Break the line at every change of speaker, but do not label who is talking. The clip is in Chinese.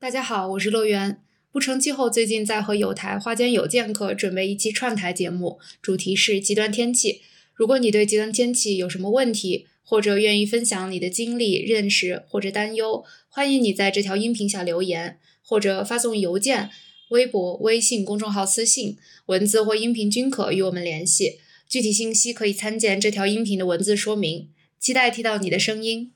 大家好，我是乐园。不成气候最近在和有台花间有剑客准备一期串台节目，主题是极端天气。如果你对极端天气有什么问题，或者愿意分享你的经历、认识或者担忧，欢迎你在这条音频下留言，或者发送邮件、微博、微信公众号私信，文字或音频均可与我们联系。具体信息可以参见这条音频的文字说明。期待听到你的声音。